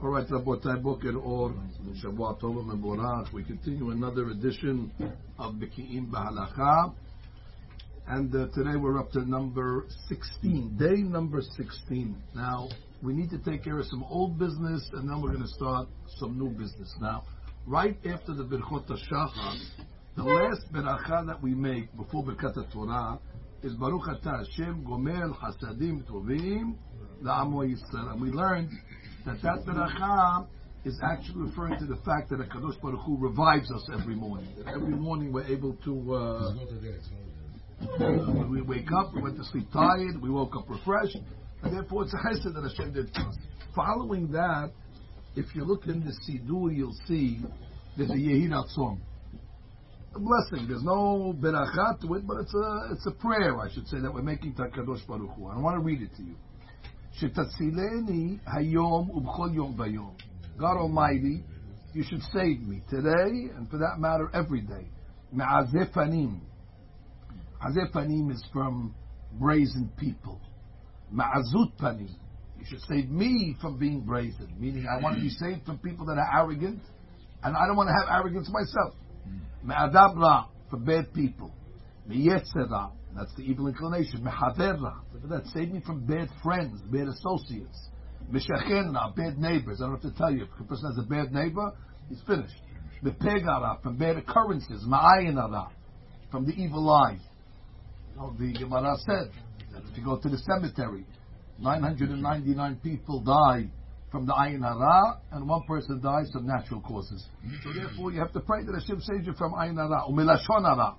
All right, Rabotai Boker Or, Shabbat Tov Meborach. We continue another edition of Beki'im Bahalacha. And uh, today we're up to number 16, day number 16. Now, we need to take care of some old business and then we're going to start some new business. Now, right after the Birchot HaShachar, the last beracha that we make before Birkat Torah is Baruch Atah Hashem Gomer Hasadim Tovim La'amo Yisrael. And we learned that that beracha is actually referring to the fact that Kadosh Baruch Hu revives us every morning. That every morning we're able to. Uh, uh, we wake up, we went to sleep tired, we woke up refreshed, and therefore it's a chesed that Hashem did for us. Following that, if you look in the Siddur, you'll see there's a Yehi Ratzon. A blessing. There's no beracha to it, but it's a it's a prayer, I should say, that we're making to Kadosh Baruch Hu. I want to read it to you. Shetassileni hayom ubchol yom vayom. God Almighty, you should save me today, and for that matter, every day. Ma'azefanim. Azefanim is from brazen people. Ma'azut panim. You should save me from being brazen, meaning I want to be saved from people that are arrogant, and I don't want to have arrogance myself. Ma'adabra, for bad people. Miyetzera, that's the evil inclination. Mehaverra, that save me from bad friends, bad associates. Meshachenra, bad neighbors. I don't have to tell you, if a person has a bad neighbor, he's finished. Mepegara, from bad occurrences. Ma'ayinara, from the evil eye. You know, the Gemara said that if you go to the cemetery, 999 people die from the ayin hara, and one person dies from natural causes. So therefore, you have to pray that Hashem saves you from ayin hara. Umilashon hara.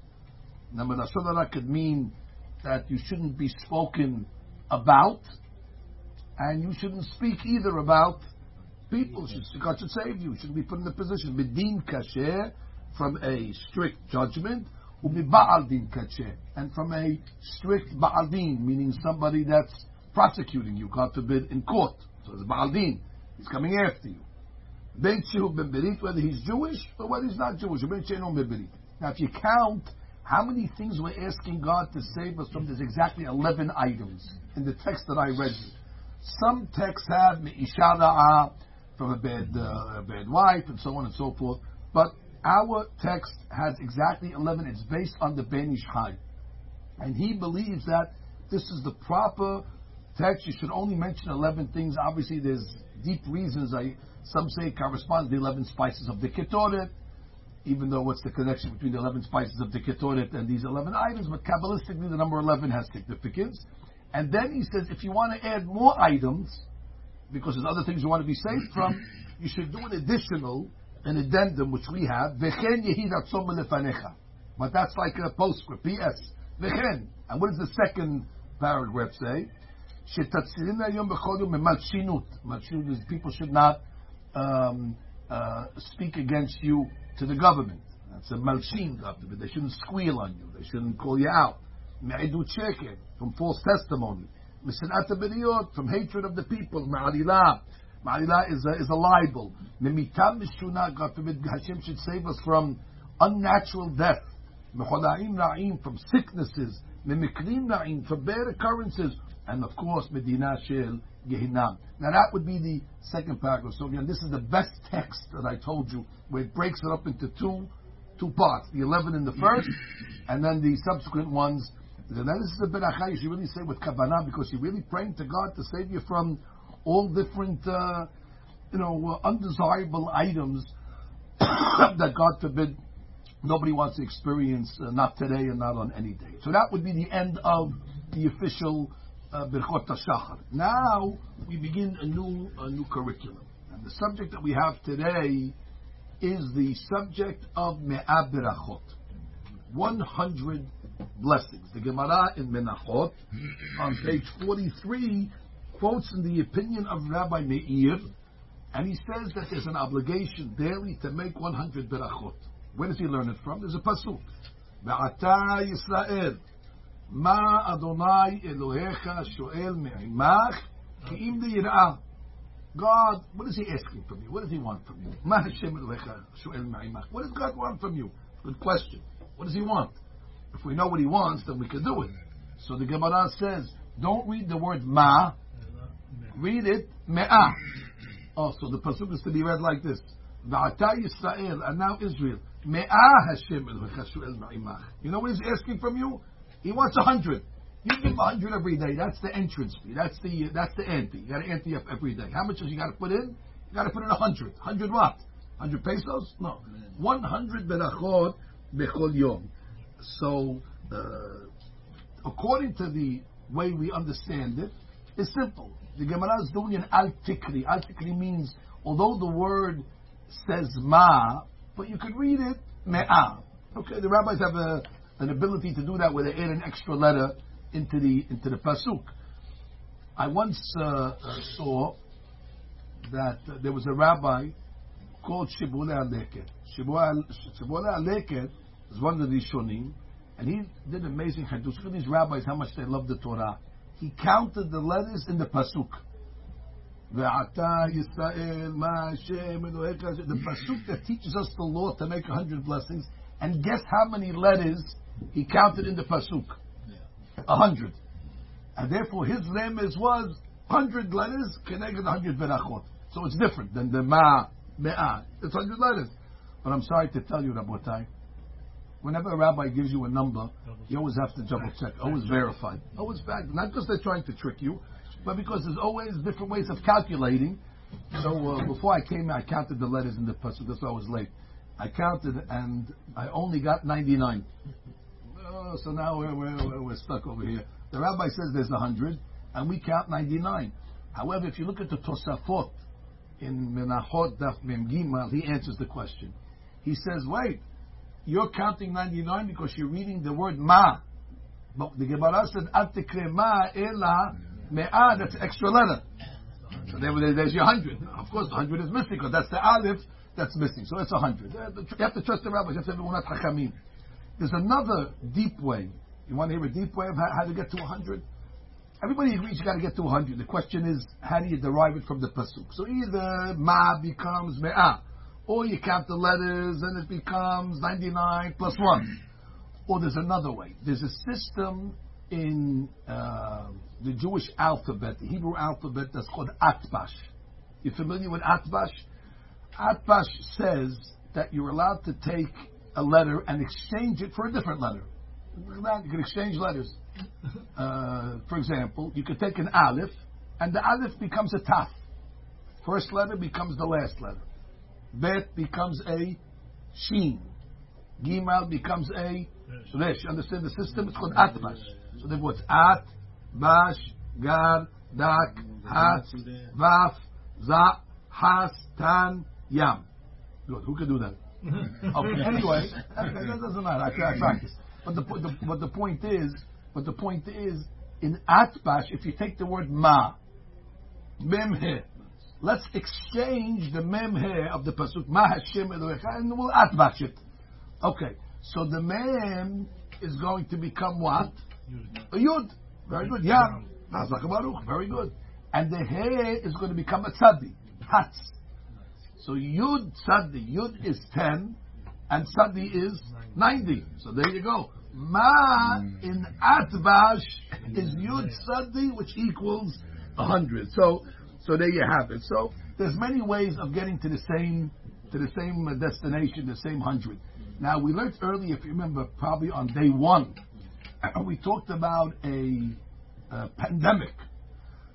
Milashon could mean that you shouldn't be spoken about, and you shouldn't speak either about people. Should, God should save you. Shouldn't be put in the position. Bedin kasher, from a strict judgment, u'miba'al din kasher, and from a strict ba'al din, meaning somebody that's prosecuting you, God forbid, in court. So it's Baal Din. He's coming after you. Ben Shehu Ben Berit, whether he's Jewish or whether he's not Jewish. Ben Shehu Ben Berit. Now, if you count how many things we're asking God to save us from, there's exactly 11 items in the text that I read. Some texts have Me'ishada'a from a bad, uh, a bad wife and so on and so forth. But our text has exactly 11. It's based on the Ben Ish Chai. And he believes that this is the proper text, you should only mention 11 things. Obviously, there's deep reasons. I, some say it corresponds to the 11 spices of the Ketoret, even though what's the connection between the 11 spices of the Ketoret and these 11 items, but Kabbalistically the number 11 has significance. And then he says, if you want to add more items, because there's other things you want to be saved from, you should do an additional, an addendum, which we have, V'chen But that's like a postscript, P.S. And what does the second paragraph say? People should not um, uh, speak against you to the government. That's a malshin government. They shouldn't squeal on you. They shouldn't call you out. Me'idu cheke, from false testimony. Misenata abediyot, from hatred of the people. Ma'alilah. Ma'alilah is a, is a libel. Memitam mishuna, God forbid, Hashem should save us from unnatural death. Mecholaim ra'im, from sicknesses. Mimikrim ra'im, from bad occurrences and of course Medina Shel Gehinam. Now that would be the second paragraph. So again, this is the best text that I told you, where it breaks it up into two two parts: the eleven in the first, and then the subsequent ones. And then this is a beracha you really say with kavanah because you're really praying to God to save you from all different, uh, you know, uh, undesirable items that God forbid nobody wants to experience, uh, not today and not on any day. So that would be the end of the official Uh, Birchot HaShachar. Now we begin a new a new curriculum, and the subject that we have today is the subject of Me'ah Berachot, 100 blessings. The Gemara in Menachot on page 43 quotes in the opinion of Rabbi Meir, and he says that there's an obligation daily to make 100 berachot. Where does he learn it from? There's a pasuk. Be'ata Yisrael. מה אדוני אלוהיך שואל מעמך כי אם ליראה. God, what is he asking from you? What does he want from you? מה השם אלוהיך שואל מעמך? What does God want from you? Good question. What does he want? If we know what he wants, then we can do it. So the Gemara says, don't read the word ma, read it me'ah. Oh, so the pasuk is to be read like this. V'ata Yisrael, and now Israel. Me'ah Hashem ma'imach. You know what he's asking from you? He wants a hundred. You give a hundred every day. That's the entrance fee. That's the that's the ante. You got to ante up every day. How much does you got to put in? You got to put in a hundred. Hundred what? Hundred pesos? No. One hundred berachot bechol yom. So, uh, according to the way we understand it, it's simple. The Gemara is doing an al tikri. Al tikri means, although the word says ma, but you could read it me'ah. Okay, the rabbis have a, an ability to do that where they add an extra letter into the into the pasuk. I once uh, uh, saw that uh, there was a rabbi called Shibbolei HaLeket. Shibbolei HaLeket is one of the Rishonim, and he did amazing hadith. Look at these rabbis, how much they love the Torah. He counted the letters in the pasuk. The pasuk that teaches us the law to make a hundred blessings, and guess how many letters he counted in the pasuk? A hundred. And therefore his remes was hundred letters connected hundred berachot. So it's different than the ma, me'ah. It's hundred letters. But I'm sorry to tell you, Rabotai, whenever a rabbi gives you a number, you always have to double check, always verify, always fact. Not because they're trying to trick you, but because there's always different ways of calculating. So uh, before I came, I counted the letters in the pasuk. That's why I was late. I counted and I only got 99. Oh, so now we're, we're, we're stuck over here. The rabbi says there's 100, and we count 99. However, if you look at the Tosafot in Menachot Daf Mem Gimal, he answers the question. He says, wait, you're counting 99 because you're reading the word ma. But the Gemara said, Al ma ela me'ah, that's extra letter. So there, there's your 100. Of course, the 100 is missing because that's the aleph that's missing. So it's 100. You have to trust the rabbis. You have to have unat hachamim. There's another deep way. You want to hear a deep way of how, how to get to 100? Everybody agrees you got to get to 100. The question is, how do you derive it from the pasuk? So either ma becomes me'ah, or you count the letters and it becomes 99 plus 1. Or there's another way. There's a system in uh, the Jewish alphabet, the Hebrew alphabet, that's called Atbash. You familiar with Atbash? Atbash says that you're allowed to take a letter and exchange it for a different letter. You can exchange letters. Uh, for example, you could take an aleph, and the aleph becomes a taf. First letter becomes the last letter. Bet becomes a sheen. Gimal becomes a resh. Understand the system? It's called atbash. So therefore it's at, bash, gar, dak, hat, vaf, za, has, tan, yam. Good. Who can do that? Mm-hmm. okay. Anyway, that doesn't matter. I, I practice. But the, the, but the point is, but the point is, in atbash, if you take the word ma, memhe, Let's exchange the mem here of the pasuk Ma Hashem and we'll atbash it. Okay, so the mem is going to become what? A yud. Very good. Yeah. Baruch. Very good. And the he is going to become a tzadi. Hatz. So yud tzadi. Yud is ten, and tzadi is ninety. So there you go. Ma hmm. in atbash is yud tzadi, which equals a hundred. So so there you have it. So there's many ways of getting to the same to the same destination, the same hundred. Now we learned earlier, if you remember, probably on day one, we talked about a, a pandemic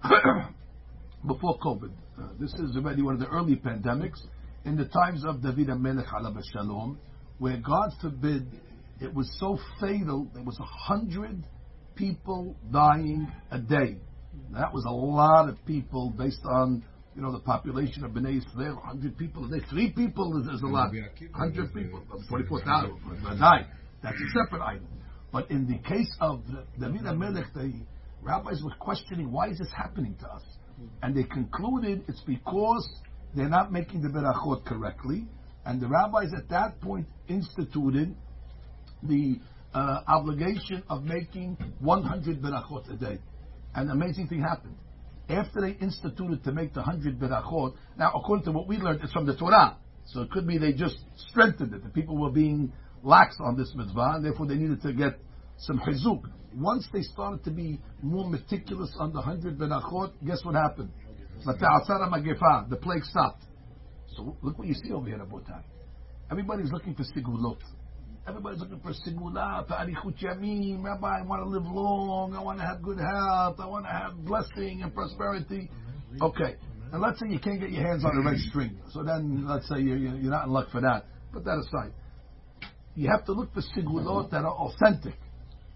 before COVID. Uh, this is already one of the early pandemics in the times of David Melech Shalom, where God forbid it was so fatal there was a hundred people dying a day that was a lot of people based on you know the population of Bnei Israel. Hundred people a day, three people is, is a lot. Hundred people, twenty-four thousand. That's a separate item. But in the case of David Amelech, the rabbis were questioning why is this happening to us, and they concluded it's because they're not making the berachot correctly, and the rabbis at that point instituted the uh, obligation of making 100 berachot a day. An amazing thing happened. After they instituted to make the hundred berachot, now according to what we learned, it's from the Torah. So it could be they just strengthened it. The people were being lax on this mitzvah, and therefore they needed to get some chizuk. Once they started to be more meticulous on the hundred berachot, guess what happened? The plague stopped. So look what you see over here, Rabotai. Everybody's looking for sigulot. Everybody's looking for sigula, for arichut yamim. Rabbi, I want to live long. I want to have good health. I want to have blessing and prosperity. Okay. And let's say you can't get your hands on a red string. So then, let's say you're, you're not in luck for that. Put that aside. You have to look for sigulot that are authentic.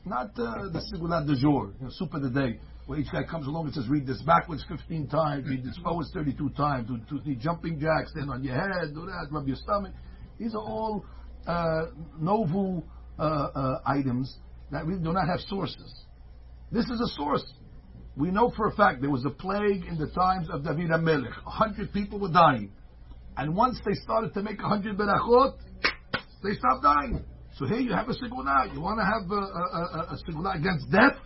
Not uh, the sigulat de jour, you know, soup of the day, where each guy comes along and says, read this backwards 15 times, read this forwards 32 times, do, do the jumping jacks, stand on your head, do that, rub your stomach. These are all uh, novel uh, uh, items that really do not have sources. This is a source. We know for a fact there was a plague in the times of David HaMelech. A hundred people were dying. And once they started to make a hundred berachot, they stopped dying. So here you have a siguna. You want to have a, a, a, a against death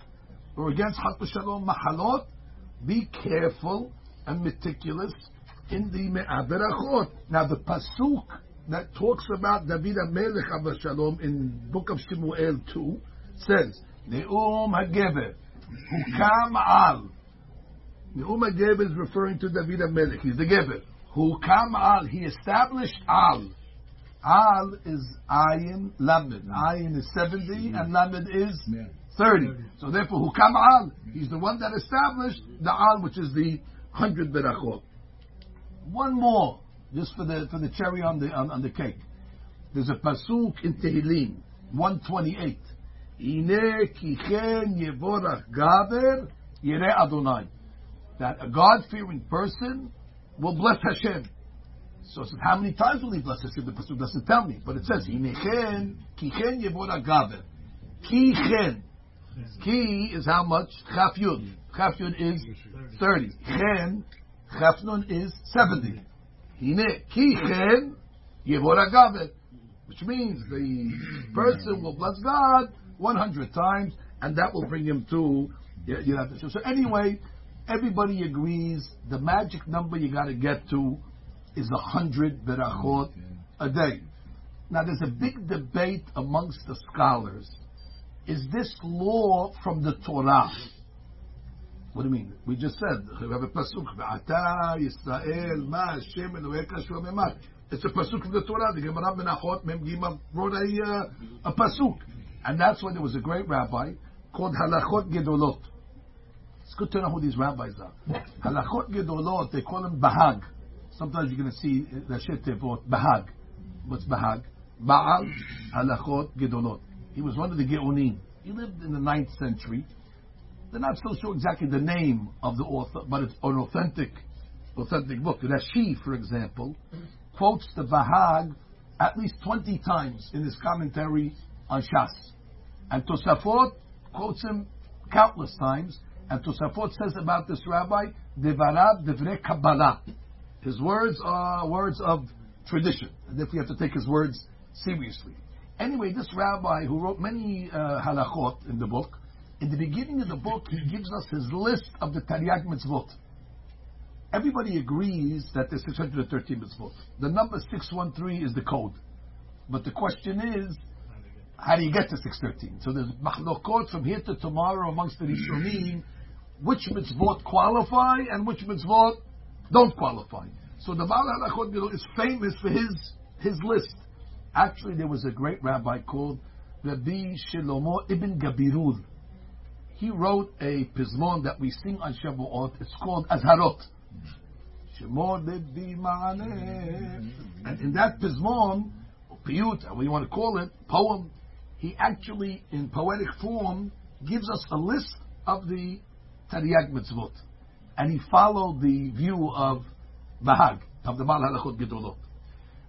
or against Hatta Shalom Mahalot? Be careful and meticulous in the Me'aberachot. Now the Pasuk that talks about David HaMelech Shalom in book of Shemuel 2 says, Ne'um HaGeber, Hukam Al. Ne'um HaGeber is referring to David HaMelech. He's the Geber. Hukam Al. He established Al. Al is Ayin Lamed. Mm. Ayin is 70 mm-hmm. and Lamed is 30. So therefore, Hukam Al. He's the one that established the Al, which is the 100 Berachot. One more just for the for the cherry on the on, on the cake. There's a pasuk in Tehillim 128. Ine kichen yevorach gaber yere Adonai. That a God-fearing person will bless Hashem. So how many times will he bless Hashem? The pasuk doesn't tell me, but it says Inechen kichen yevorach gaber. Kichen. Ki is how much? Chaf yud. Chaf yud is 30. Chen, chaf nun is 70. Hine kichen yevoragavet, which means the person will bless God 100 times, and that will bring him to you know. So anyway, everybody agrees the magic number you got to get to is a hundred berachot a day. Now there's a big debate amongst the scholars. Is this law from the Torah? What do you mean? We just said we have a pasuk. Yisrael ma Hashem It's a pasuk from the Torah. The Gemara Menachot Mem Gimel wrote a uh, a pasuk, and that's why there was a great rabbi called Halachot Gedolot. It's good to know who these rabbis are. Halachot Gedolot. They call him Bahag. Sometimes you're going to see the Shetevot Bahag. What's Bahag? Baal Halachot Gedolot. He was one of the Geonim. He lived in the 9th century. They're not so sure exactly the name of the author, but it's an authentic, authentic book. Rashi, for example, quotes the Bahag at least 20 times in his commentary on Shas. And Tosafot quotes him countless times. And Tosafot says about this rabbi, Devarab Devre Kabbalah. His words are words of tradition. And if we have to take his words seriously. Anyway, this rabbi who wrote many uh, halachot in the book, in the beginning of the book, he gives us his list of the Taryag mitzvot. Everybody agrees that there's 613 mitzvot. The number 613 is the code. But the question is, how do you get to 613? So there's machlokot from here to tomorrow amongst the Rishonim, which mitzvot qualify and which mitzvot don't qualify. So the Baal Halachot is famous for his, his list. Actually, there was a great rabbi called Rabbi Shlomo ibn Gabirol he wrote a pismon that we sing on Shavuot. It's called Azharot. And in that pismon, piyut, what you want to call it, poem, he actually, in poetic form, gives us a list of the Taryag mitzvot. And he followed the view of Bahag, of the Baal Halachot Gedolot.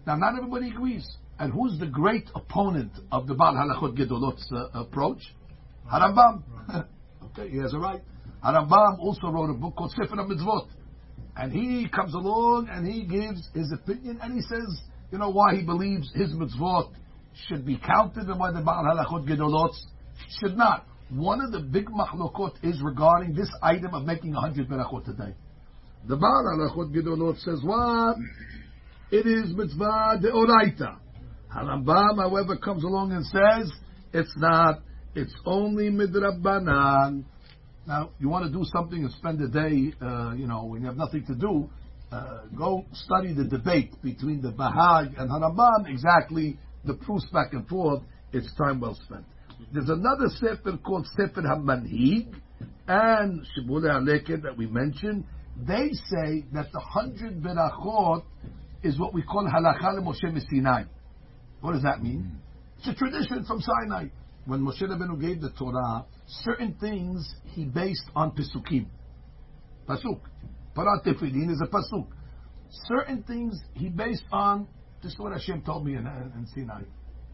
Now, not everybody agrees. And who's the great opponent of the Baal Halachot Gedolot's uh, approach? Harambam. Okay, he has a right. Harambam also wrote a book called Sefer Mitzvot. And he comes along and he gives his opinion and he says, you know, why he believes his mitzvot should be counted and why the Baal Halachot Gedolot should not. One of the big machlokot is regarding this item of making a hundred berachot a day. The Baal Halachot Gedolot says what? It is mitzvah de oraita. Harambam, however, comes along and says it's not it's only midrabanan. Now, you want to do something and spend a day, uh, you know, when you have nothing to do, uh, go study the debate between the Bahag and Harambam, exactly the proofs back and forth. It's time well spent. There's another sefer called Sefer HaManhig and Shibbolei HaLeket that we mentioned. They say that the hundred berachot is what we call halacha Moshe Sinai. What does that mean? Hmm. It's a tradition from Sinai. When Moshe Rabbeinu gave the Torah, certain things he based on Pesukim. Pasuk. Parat Tefillin is a Pasuk. Certain things he based on, this is what Hashem told me in, in Sinai.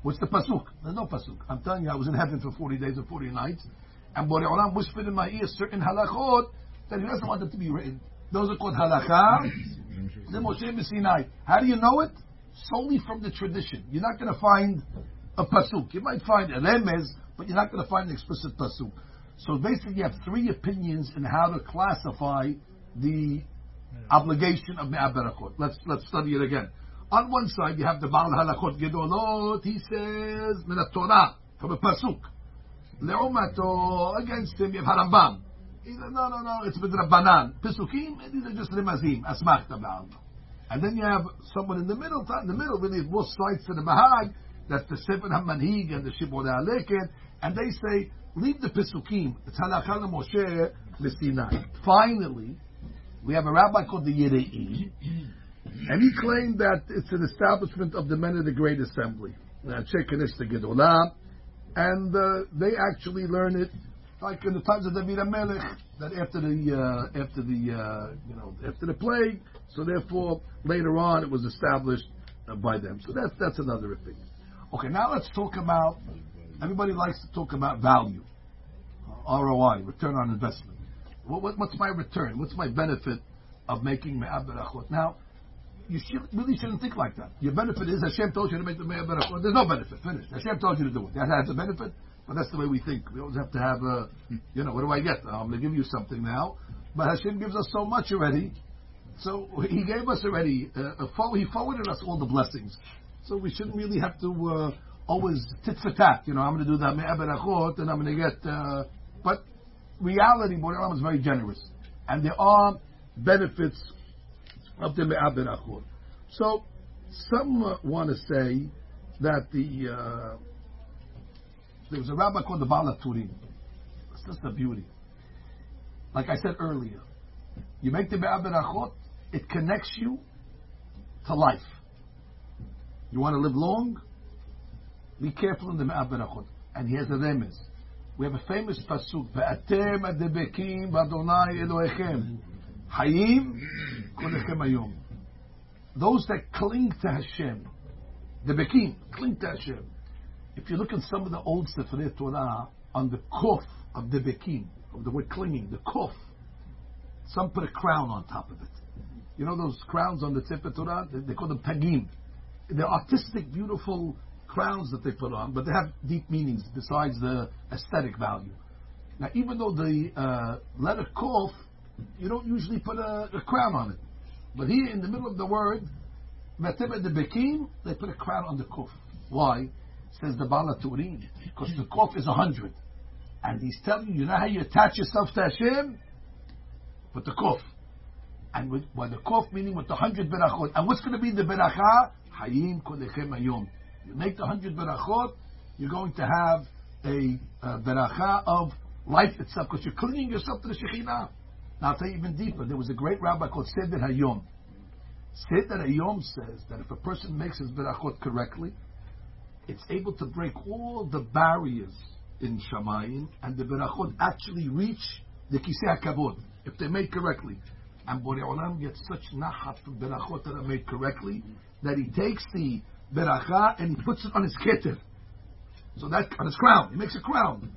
What's the Pasuk? There's no Pasuk. I'm telling you, I was in heaven for 40 days or 40 nights, and Borei Olam whispered in my ear certain halachot that he doesn't want them to be written. Those are called halacha. the Moshe Sinai. How do you know it? Solely from the tradition. You're not going to find a pasuk. You might find a remez, but you're not going to find an explicit pasuk. So basically, you have three opinions in how to classify the obligation of Me'ah Berachot. Let's, let's study it again. On one side, you have the Baal Halachot Gedolot, he says, Min Torah, from a pasuk. Le'umato, against him, you have Harambam. He said, no, no, no, it's Midrabanan. Pesukim, these are just Rimazim, Asmachta Ba'al. And then you have someone in the middle, in the middle, really both sides to the Bahag, that's the Sefer HaManhig and the Shibbolei HaLeket, and they say, leave the Pesukim, it's Halakha Moshe Sinai. Finally, we have a rabbi called the Yere'i, and he claimed that it's an establishment of the men of the Great Assembly, and uh, they actually learn it like in the times of David Melech, that after the uh, after the uh, you know after the plague, so therefore later on it was established uh, by them. So that's that's another opinion. Okay, now let's talk about. Everybody likes to talk about value, uh, ROI, return on investment. What, what, what's my return? What's my benefit of making me'ah berachot? Now, you really shouldn't think like that. Your benefit is Hashem told you to make the me'ah berachot. There's no benefit. Finished. Hashem told you to do it. That has a benefit, but that's the way we think. We always have to have a, you know, what do I get? I'm going to give you something now, but Hashem gives us so much already. So He gave us already. Uh, he forwarded us all the blessings. So we shouldn't really have to. Uh, always tit for tat. You know, I'm going to do that me'aberachot and I'm going to get. Uh, but reality, Borei is very generous, and there are benefits of the me'aberachot. So some uh, want to say that the uh, there was a rabbi called the Baal HaTurim. It's just a beauty. Like I said earlier, you make the me'aberachot, it connects you to life. You want to live long? Be careful in the Me'ah Berachot. And here's a remez. We have a famous pasuk, "Ve'atem adebekim b'Adonai Elohechem, hayim kolechem hayom." Those that cling to Hashem, the bekim, cling to Hashem. If you look in some of the old Sefer Torah, on the kof of the bekim, of the word clinging, the kof, some put a crown on top of it. You know those crowns on the Sefer Torah? They, they call them tagim. They're artistic, beautiful crowns that they put on, but they have deep meanings besides the aesthetic value. Now, even though the uh, letter kof, you don't usually put a, a, crown on it. But here in the middle of the word, Matibet the Bekim, they put a crown on the kuf. Why? Says the Baal HaTurim. Because the kuf is a hundred. And he's telling you, you know how you attach yourself to Hashem? With the kuf. And with, with the kuf, meaning with the hundred berachot. And what's going to be the beracha? Hayim kolechem ayom. You make the hundred berachot, you're going to have a, a beracha of life itself because you're clinging yourself to the Shekhinah. Now I'll tell you even deeper. There was a great rabbi called Seder Hayom. Seder Hayom says that if a person makes his berachot correctly, it's able to break all the barriers in Shamayim, and the berachot actually reach the Kisei HaKavod, if they're made correctly. And Borei Olam gets such nachat from berachot that are made correctly, that he takes the beracha and he puts it on his keter. So that on his crown, he makes a crown.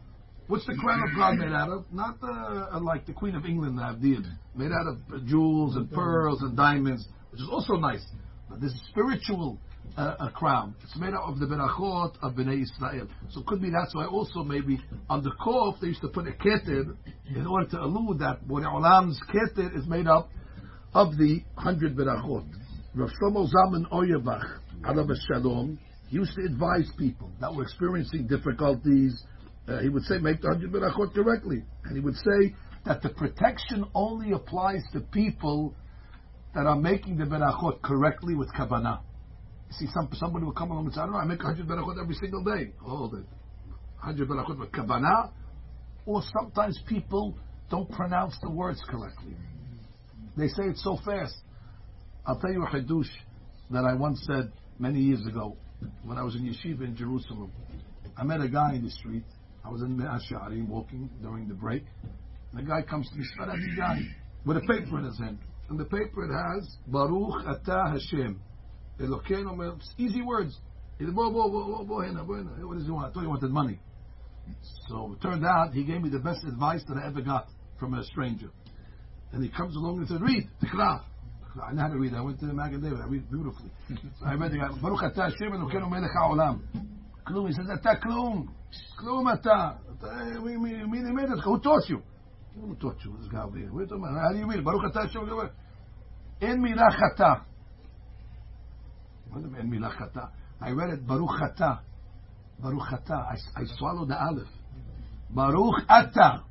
What's the crown of God made out of? Not the, uh, like the Queen of England did, made out of jewels and pearls and diamonds, which is also nice. But this spiritual uh, a crown. It's made out of the berachot of Bnei Israel. So it could be that's why also maybe on the kof they used to put a keter in order to allude that Borei Olam's keter is made up of the hundred berachot. Rav Shlomo Zalman Auerbach, Alav Shalom, used to advise people that were experiencing difficulties uh, he would say make the hundred berachot correctly, and he would say that the protection only applies to people that are making the berachot correctly with kavanah. You see, some somebody will come along and say, I don't know, I make hundred berachot every single day. Hold it, hundred berachot with kavanah, or sometimes people don't pronounce the words correctly. They say it so fast. I'll tell you a hadush that I once said many years ago when I was in yeshiva in Jerusalem. I met a guy in the street. I was in the Ashari walking during the break. And the guy comes to me, Sfaradi with a paper in his hand. And the paper it has, Baruch Atah Hashem. Elokeinu, easy words. He said, What does he want? I thought he wanted money. So it turned out he gave me the best advice that I ever got from a stranger. And he comes along and said, Read, Tikra. I know how to read. I went to the Magen David. I read beautifully. So I read the guy, Baruch Atah Hashem Elokeinu Melech HaOlam. Klum. He says, Ata Klum. Who taught you? This guy over here. How do you read it? Baruch Atah Hashem Elokeinu En milah chata. What do you mean, en milah chata? I read it, Baruch chata. Baruch chata. I, I swallowed the aleph. Ata.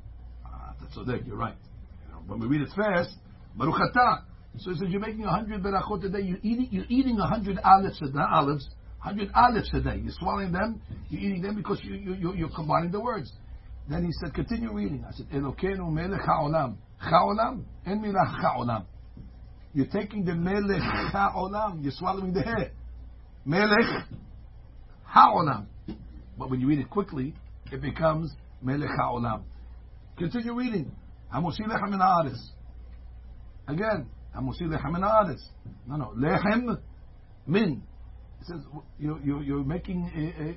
Ah, that's tzodek, you're right. When we read it fast, Baruch ata. So he says you're making a hundred berachot a day. You're eating, you're eating a hundred olives, not olives, hundred olives a day. You're swallowing them. You're eating them because you, you, you, you're combining the words. Then he said, continue reading. I said, Elokeinu melech ha'olam. Ha'olam? En milah ha'olam. You're taking the melech ha'olam. You're swallowing the hair. Melech ha'olam. But when you read it quickly, it becomes melech ha'olam. Continue reading. Hamusi lechem min ha'aretz. Again, hamusi lechem min ha'aretz. No, no. Lechem min. It says you, you, you're making,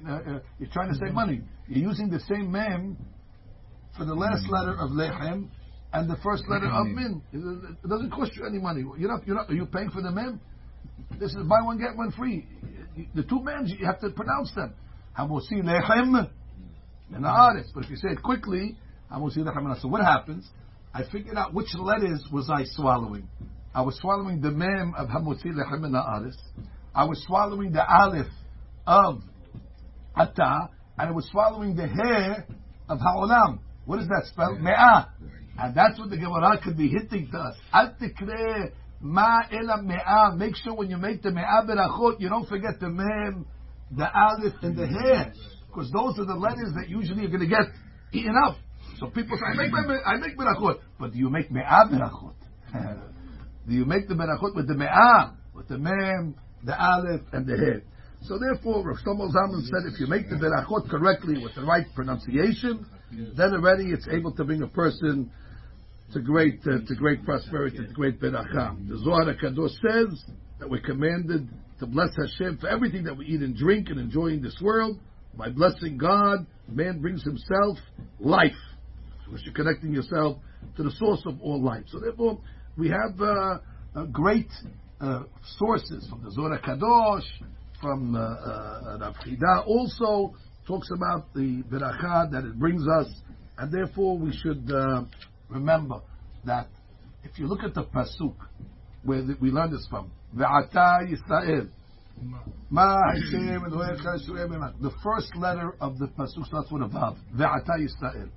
uh, uh, uh, you're trying to save money. You're using the same mem for the last letter of lechem and the first letter of min. It doesn't cost you any money. You're not, you're not, are you paying for the mem? This is buy one get one free. The two mems you have to pronounce them. Hamosi lechem min haaretz. But if you say it quickly, hamosi lechem So what happens? I figured out which letters was I swallowing. I was swallowing the mem of hamosi lechem min haaretz. I was swallowing the aleph of ata, and I was swallowing the hair of ha'olam. What does that spell? Me'ah. And that's what the Gemara could be hitting to us. Al tikre ma ela me'ah. Make sure when you make the me'ah berachot, you don't forget the mem, the aleph, and the hair. Because those are the letters that usually you're going to get eaten up. So people say, I make, I make berachot. But do you make me'ah berachot? do you make the berachot with the me'ah? With the mem, the aleph, and the hair? So therefore, Rav Shlomo Zalman said, if you make the berachot correctly with the right pronunciation, then already it's able to bring a person to great uh, to great prosperity, to great beracha. The Zohar Kadosh says that we're commanded to bless Hashem for everything that we eat and drink and enjoy in this world. By blessing God, man brings himself life. So you're connecting yourself to the source of all life. So therefore, we have uh, uh, great uh, sources from the Zohar Kadosh, from uh, uh, also talks about the beracha that it brings us, and therefore we should uh, remember that if you look at the pasuk where the, we learn this from, Ve'ata Yisrael, The first letter of the pasuk starts with a vav. Ve'ata Yisrael,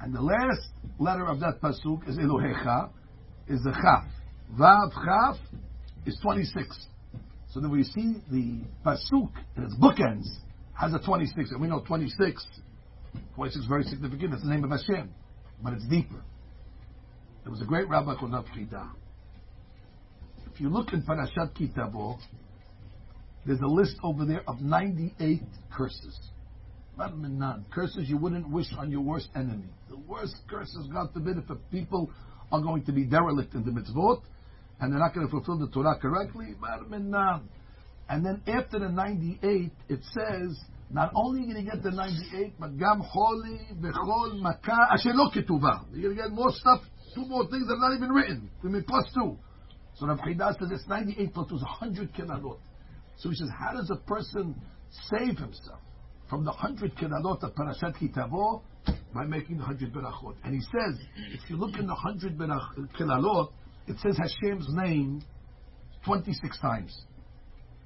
and the last letter of that pasuk is Elohecha, is the chaf. Vav chaf is twenty six. So then we see the pasuk in its bookends has a 26, and we know 26, 26 is very significant. It's the name of Hashem, but it's deeper. There was a great rabbi called Rav Chida. If you look in Parashat Kitabo, there's a list over there of 98 curses. Curses you wouldn't wish on your worst enemy. The worst curses, God forbid, if people are going to be derelict in the mitzvot, and they're not going to fulfill the Torah correctly, and then after the 98, it says, not only are you going to get the 98, but gam holy bechol makah asher lo ketuvah. You're going to get more stuff, two more things that are not even written. I mean, plus two. So Rav Chida says it's 98 plus two is 100 kilalot. So he says, how does a person save himself from the 100 kilalot of Parashat Kitavo? By making the 100 berachot. And he says, if you look in the 100 kilalot, it says Hashem's name 26 times.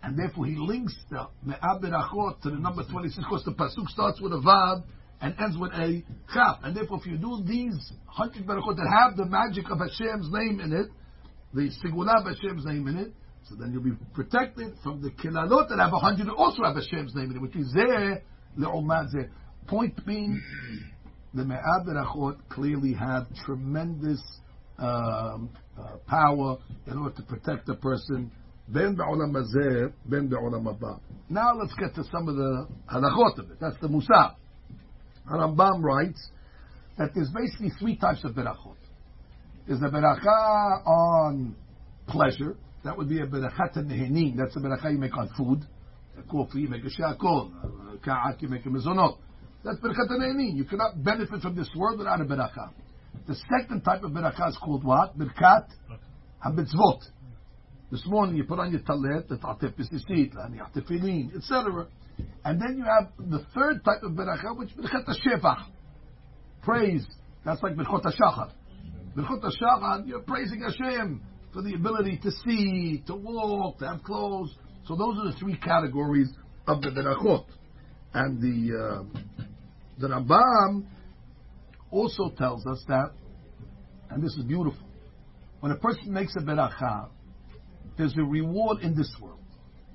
And therefore he links the Me'ah Berachot to the number 26 because the Pasuk starts with a Vav and ends with a chaf. And therefore, if you do these hundred berachot that have the magic of Hashem's name in it, the sigula of Hashem's name in it, so then you'll be protected from the kilalot that have a hundred that also have Hashem's name in it, which is there, le'omad zeh. Point being, the Me'ah Berachot clearly have tremendous um, uh, power in order to protect the person. Now let's get to some of the halachot of it. That's the Musar. Rambam writes that there's basically three types of berachot. There's a beracha on pleasure. That would be a berachat nehenin. That's a beracha you make on food. A coffee, you make a shakol. A ka'ak, you make a mezonot. That's berachat nehenin. You cannot benefit from this world without a beracha. The second type of beracha is called what? Birkat habitzvot. This morning you put on your talet, the ta'atef bisisit, laniach tefillin, etc. And then you have the third type of beracha, which is birkat shefach. Praise. That's like birkat hashachar. Birkat hashachar, you're praising Hashem for the ability to see, to walk, to have clothes. So those are the three categories of the berachot. And the uh, the Rambam also tells us that, and this is beautiful, when a person makes a beracha, there's a reward in this world.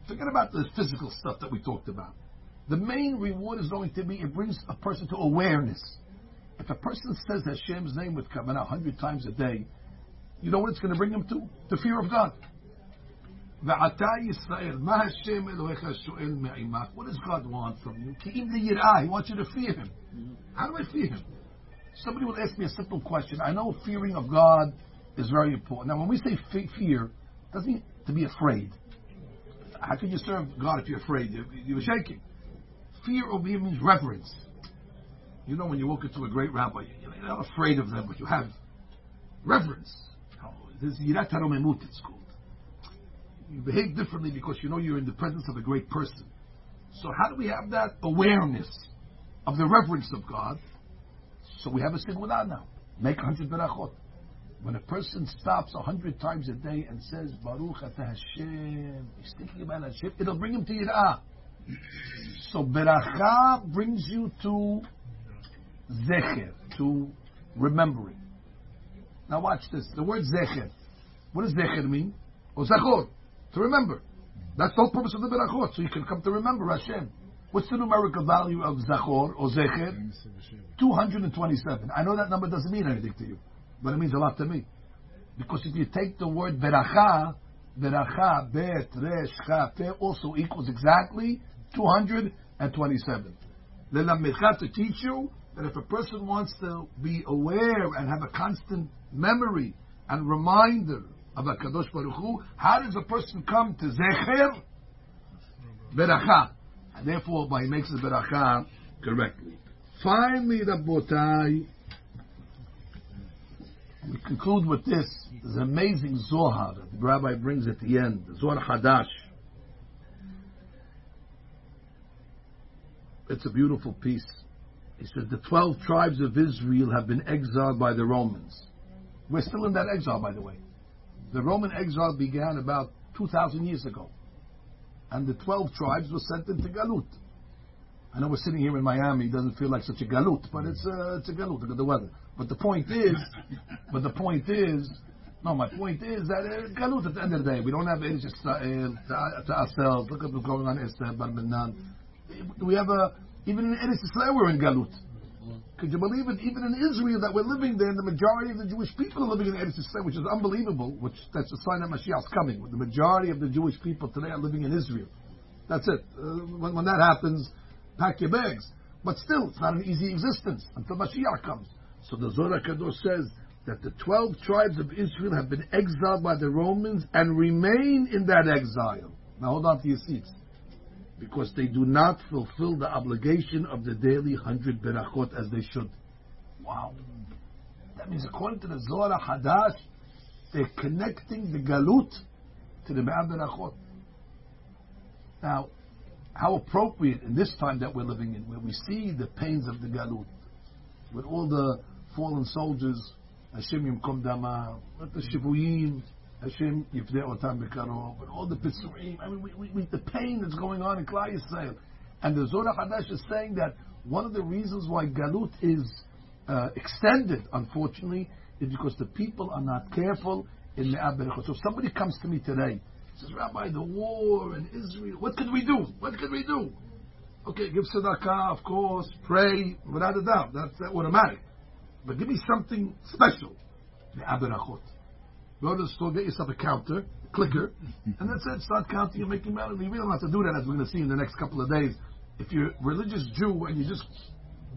Forget about the physical stuff that we talked about. The main reward is going to be it brings a person to awareness. If a person says Hashem's name with kavanah a hundred times a day, you know what it's going to bring him to? The fear of God. What does God want from you? He wants you to fear Him. How do I fear Him? Somebody would ask me a simple question. I know fearing of God is very important. Now, when we say fear, it doesn't mean to be afraid. How can you serve God if you're afraid? You're shaking. Fear over here means reverence. You know, when you walk into a great rabbi, you're not afraid of them, but you have reverence. Oh, this is yirat haromemut, it's called. You behave differently because you know you're in the presence of a great person. So how do we have that awareness of the reverence of God? So we have a sigula now. Make a hundred berachot. When a person stops a hundred times a day and says Baruch Ata Hashem, he's thinking about Hashem, it'll bring him to Yirah. So beracha brings you to zecher, to remembering. Now watch this. The word zecher. What does zecher mean? Or zachor, to remember. That's the whole purpose of the berachot, so you can come to remember Hashem. What's the numerical value of zachor or zecher? 227. I know that number doesn't mean anything to you, but it means a lot to me. Because if you take the word beracha, beracha, bet, resh, cha, also equals exactly 227. Lelamidcha to teach you that if a person wants to be aware and have a constant memory and reminder of a Kadosh Baruch Hu, how does a person come to Zecher? Beracha. Therefore, by makes the Beracha correctly. Finally, Rabbotai, we conclude with this. An amazing Zohar that the rabbi brings at the end, the Zohar Hadash. It's a beautiful piece. He says the 12 tribes of Israel have been exiled by the Romans. We're still in that exile, by the way. The Roman exile began about 2,000 years ago. And the 12 tribes were sent into Galut. I know we're sitting here in Miami, it doesn't feel like such a galut, but it's a, it's a galut, look at the weather. But the point is, but the point is, no, my point is that uh, galut at the end of the day, we don't have Eretz Yisrael to, to ourselves. Look at what's going on in Esther. We have a, even in Eretz Yisrael we're in galut. Could you believe it? Even in Israel that we're living there, and the majority of the Jewish people are living in Eretz Yisrael, which is unbelievable, which that's a sign that Mashiach's coming. The majority of the Jewish people today are living in Israel. That's it. Uh, when, when that happens, pack your bags. But still, it's not an easy existence until Mashiach comes. So the Zohar Kadosh says that the 12 tribes of Israel have been exiled by the Romans and remain in that exile. Now hold on to your seats. Because they do not fulfill the obligation of the daily hundred berachot as they should. Wow. That means according to the Zohar Hadash, they're connecting the galut to the Me'ah berachot. Now, how appropriate in this time that we're living in, where we see the pains of the galut, with all the fallen soldiers, Hashem Yimkom Dama, with the Shivuyim, Hashem Yifdeh Otam Bekarov, with all the Pisurim, I mean, we, we, we, the pain that's going on in Klal Yisrael. And the Zohar Hadash is saying that one of the reasons why Galut is uh, extended, unfortunately, is because the people are not careful in Me'ah Berachot. So if somebody comes to me today, says, Rabbi, the war in Israel, what could we do? What could we do? Okay, give tzedakah, of course, pray, without a doubt. That's automatic. But give me something special. Me'ah Berachot. Go to the store, get yourself a counter, clicker, and that's it. Start counting and making money. Really don't have to do that, as we're going to see in the next couple of days. If you're a religious Jew and you just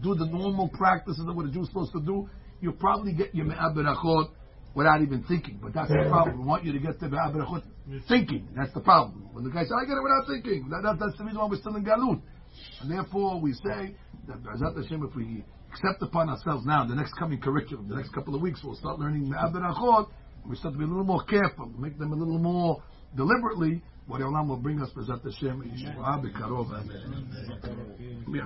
do the normal practices of what a Jew is supposed to do, you'll probably get your Me'ah Berachot without even thinking. But that's the problem. We want you to get the Me'ah Berachot thinking. That's the problem. When the guy says, I get it without thinking, that, that, that's the reason why we're still in Galut. And therefore, we say that Be'ezat Hashem, if we accept upon ourselves now, the next coming curriculum, the next couple of weeks, we'll start learning Me'ah Berachot, we start to be a little more careful, make them a little more deliberately. What Olam will bring us, Bezat Hashem, Yeshua, Bekarov, Amen.